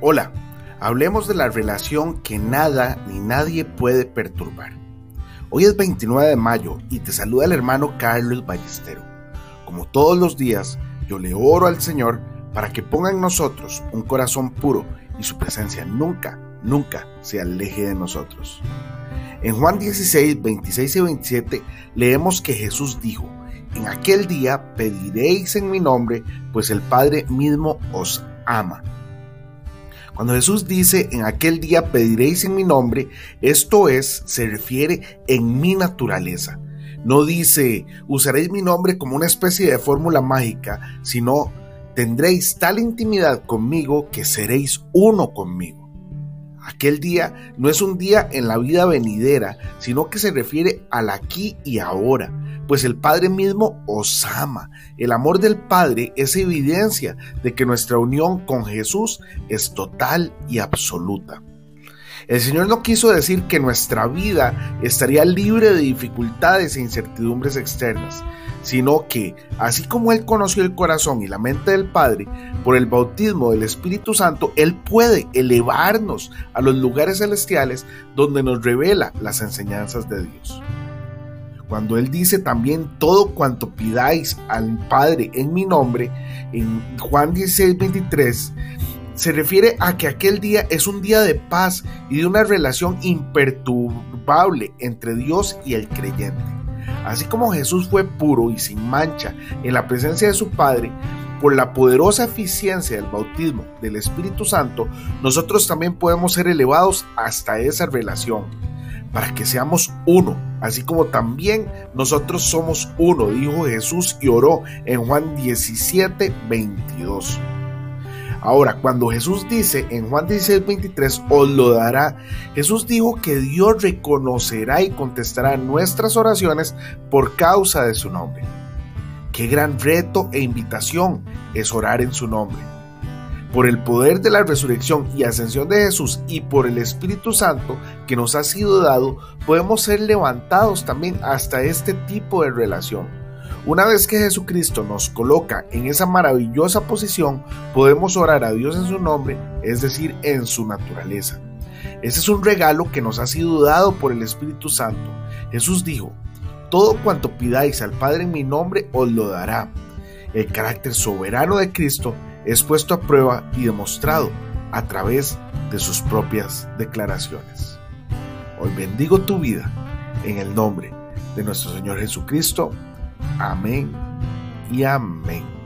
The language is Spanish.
Hola, hablemos de la relación que nada ni nadie puede perturbar. Hoy es 29 de mayo y te saluda el hermano Carlos Ballestero. Como todos los días, yo le oro al Señor para que ponga en nosotros un corazón puro y su presencia nunca, nunca se aleje de nosotros. En Juan 16, 26 y 27 leemos que Jesús dijo, en aquel día pediréis en mi nombre, pues el Padre mismo os ama cuando Jesús dice, en aquel día pediréis en mi nombre, esto es, se refiere en mi naturaleza. No dice, usaréis mi nombre como una especie de fórmula mágica, sino tendréis tal intimidad conmigo que seréis uno conmigo. Aquel día no es un día en la vida venidera, sino que se refiere al aquí y ahora pues el Padre mismo os ama. El amor del Padre es evidencia de que nuestra unión con Jesús es total y absoluta. El Señor no quiso decir que nuestra vida estaría libre de dificultades e incertidumbres externas, sino que, así como Él conoció el corazón y la mente del Padre, por el bautismo del Espíritu Santo, Él puede elevarnos a los lugares celestiales donde nos revela las enseñanzas de Dios. Cuando Él dice también todo cuanto pidáis al Padre en mi nombre, en Juan 16, 23, se refiere a que aquel día es un día de paz y de una relación imperturbable entre Dios y el creyente. Así como Jesús fue puro y sin mancha en la presencia de su Padre, por la poderosa eficiencia del bautismo del Espíritu Santo, nosotros también podemos ser elevados hasta esa relación para que seamos uno, así como también nosotros somos uno, dijo Jesús y oró en Juan 17, 22. Ahora, cuando Jesús dice en Juan 16, 23, os lo dará, Jesús dijo que Dios reconocerá y contestará nuestras oraciones por causa de su nombre. Qué gran reto e invitación es orar en su nombre. Por el poder de la resurrección y ascensión de Jesús y por el Espíritu Santo que nos ha sido dado, podemos ser levantados también hasta este tipo de relación. Una vez que Jesucristo nos coloca en esa maravillosa posición, podemos orar a Dios en su nombre, es decir, en su naturaleza. Ese es un regalo que nos ha sido dado por el Espíritu Santo. Jesús dijo, todo cuanto pidáis al Padre en mi nombre os lo dará. El carácter soberano de Cristo es puesto a prueba y demostrado a través de sus propias declaraciones. Hoy bendigo tu vida en el nombre de nuestro Señor Jesucristo. Amén y amén.